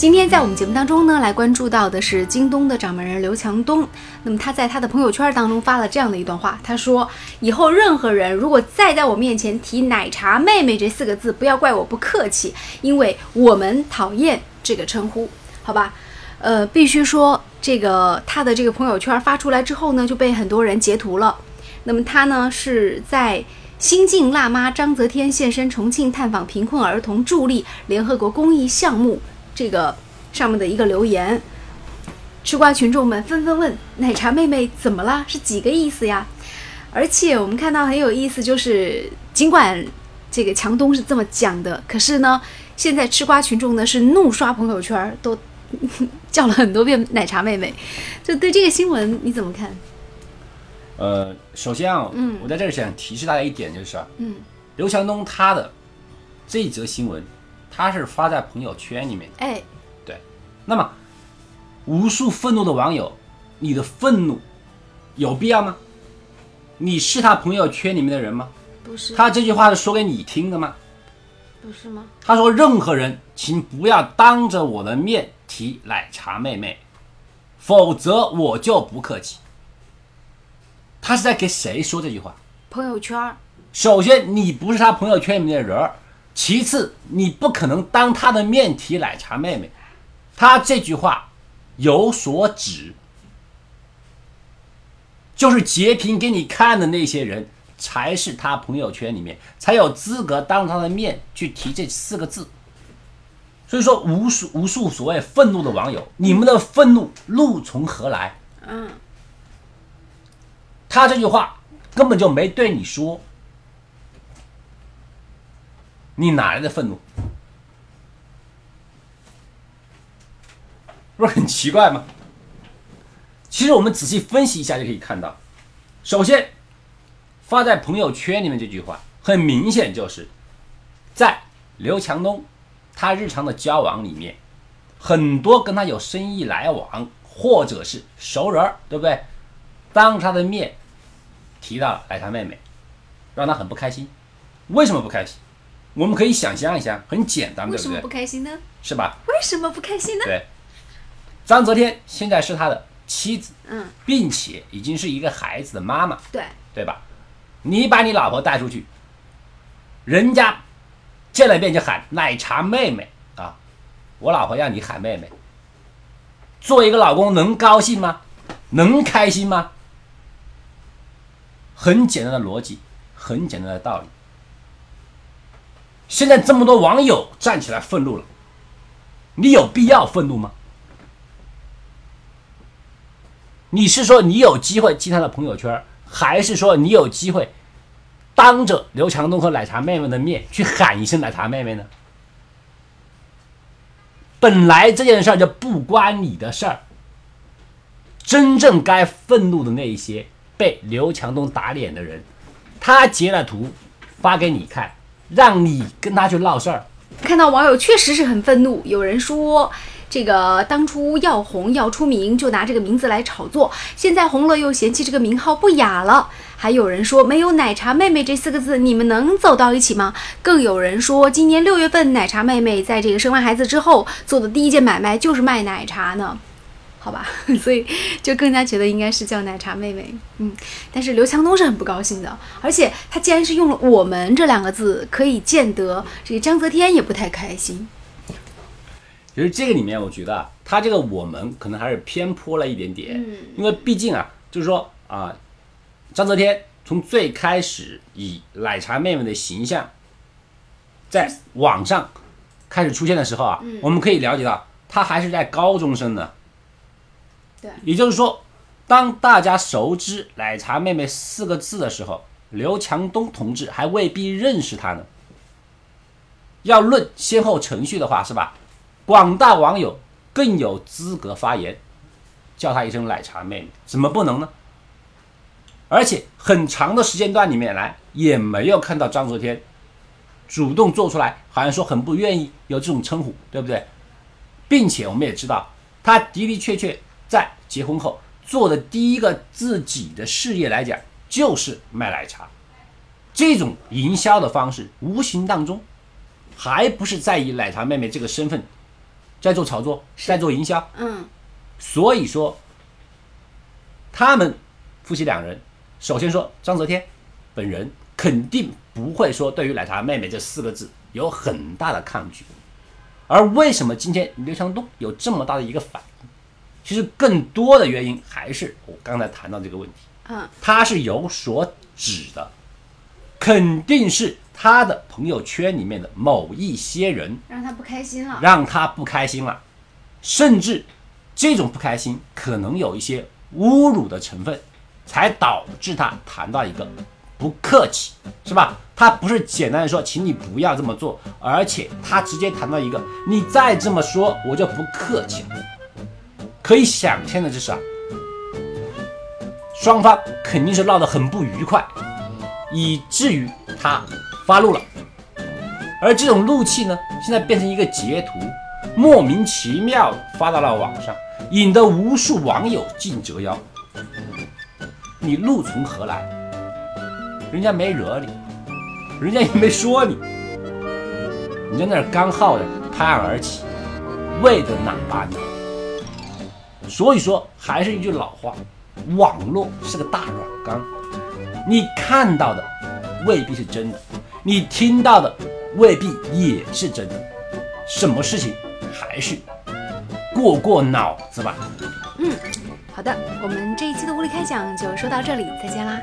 今天在我们节目当中呢，来关注到的是京东的掌门人刘强东。那么他在他的朋友圈当中发了这样的一段话，他说：“以后任何人如果再在我面前提‘奶茶妹妹’这四个字，不要怪我不客气，因为我们讨厌这个称呼，好吧？呃，必须说这个他的这个朋友圈发出来之后呢，就被很多人截图了。那么他呢是在新晋辣妈章泽天现身重庆探访贫困儿童，助力联合国公益项目。”这个上面的一个留言，吃瓜群众们纷纷问：“奶茶妹妹怎么了？是几个意思呀？”而且我们看到很有意思，就是尽管这个强东是这么讲的，可是呢，现在吃瓜群众呢是怒刷朋友圈，都叫了很多遍“奶茶妹妹”。就对这个新闻你怎么看？呃，首先啊，嗯，我在这儿想提示大家一点，就是啊，嗯，刘强东他的这一则新闻。他是发在朋友圈里面的，哎，对，那么无数愤怒的网友，你的愤怒有必要吗？你是他朋友圈里面的人吗？不是。他这句话是说给你听的吗？不是吗？他说：“任何人，请不要当着我的面提奶茶妹妹，否则我就不客气。”他是在给谁说这句话？朋友圈。首先，你不是他朋友圈里面的人儿。其次，你不可能当他的面提奶茶妹妹，他这句话有所指，就是截屏给你看的那些人才是他朋友圈里面才有资格当他的面去提这四个字。所以说，无数无数所谓愤怒的网友，你们的愤怒怒从何来？嗯，他这句话根本就没对你说。你哪来的愤怒？不是很奇怪吗？其实我们仔细分析一下就可以看到，首先发在朋友圈里面这句话，很明显就是在刘强东他日常的交往里面，很多跟他有生意来往或者是熟人，对不对？当着他的面提到奶茶妹妹，让他很不开心。为什么不开心？我们可以想象一下，很简单，对不对？为什么不开心呢？是吧？为什么不开心呢？对，张泽天现在是他的妻子，嗯，并且已经是一个孩子的妈妈，对，对吧？你把你老婆带出去，人家见了面就喊奶茶妹妹啊，我老婆让你喊妹妹，做一个老公能高兴吗？能开心吗？很简单的逻辑，很简单的道理。现在这么多网友站起来愤怒了，你有必要愤怒吗？你是说你有机会进他的朋友圈，还是说你有机会当着刘强东和奶茶妹妹的面去喊一声奶茶妹妹呢？本来这件事儿就不关你的事儿，真正该愤怒的那一些被刘强东打脸的人，他截了图发给你看。让你跟他去闹事儿，看到网友确实是很愤怒。有人说，这个当初要红要出名，就拿这个名字来炒作，现在红了又嫌弃这个名号不雅了。还有人说，没有奶茶妹妹这四个字，你们能走到一起吗？更有人说，今年六月份，奶茶妹妹在这个生完孩子之后做的第一件买卖就是卖奶茶呢。好吧，所以就更加觉得应该是叫奶茶妹妹，嗯，但是刘强东是很不高兴的，而且他既然是用了“我们”这两个字，可以见得这个章泽天也不太开心。其实这个里面，我觉得他这个“我们”可能还是偏颇了一点点，嗯，因为毕竟啊，就是说啊，章泽天从最开始以奶茶妹妹的形象在网上开始出现的时候啊，我们可以了解到他还是在高中生呢。也就是说，当大家熟知“奶茶妹妹”四个字的时候，刘强东同志还未必认识她呢。要论先后程序的话，是吧？广大网友更有资格发言，叫她一声“奶茶妹妹”，怎么不能呢？而且很长的时间段里面来，也没有看到张泽天主动做出来，好像说很不愿意有这种称呼，对不对？并且我们也知道，他的的确确。在结婚后做的第一个自己的事业来讲，就是卖奶茶。这种营销的方式，无形当中，还不是在以奶茶妹妹这个身份在做炒作，在做营销。嗯所以说，他们夫妻两人，首先说张泽天本人肯定不会说对于“奶茶妹妹”这四个字有很大的抗拒。而为什么今天刘强东有这么大的一个反应？其实更多的原因还是我刚才谈到这个问题，嗯他是有所指的，肯定是他的朋友圈里面的某一些人让他不开心了。让他不开心了，甚至这种不开心可能有一些侮辱的成分，才导致他谈到一个不客气，是吧？他不是简单的说，请你不要这么做，而且他直接谈到一个，你再这么说，我就不客气了。可以想象的就是啊，双方肯定是闹得很不愉快，以至于他发怒了。而这种怒气呢，现在变成一个截图，莫名其妙发到了网上，引得无数网友竞折腰。你怒从何来？人家没惹你，人家也没说你，你在那儿干耗着拍案而起，为的哪般呢？所以说，还是一句老话，网络是个大软缸，你看到的未必是真的，你听到的未必也是真的。什么事情还是过过脑子吧。嗯好的，我们这一期的物理开讲就说到这里，再见啦。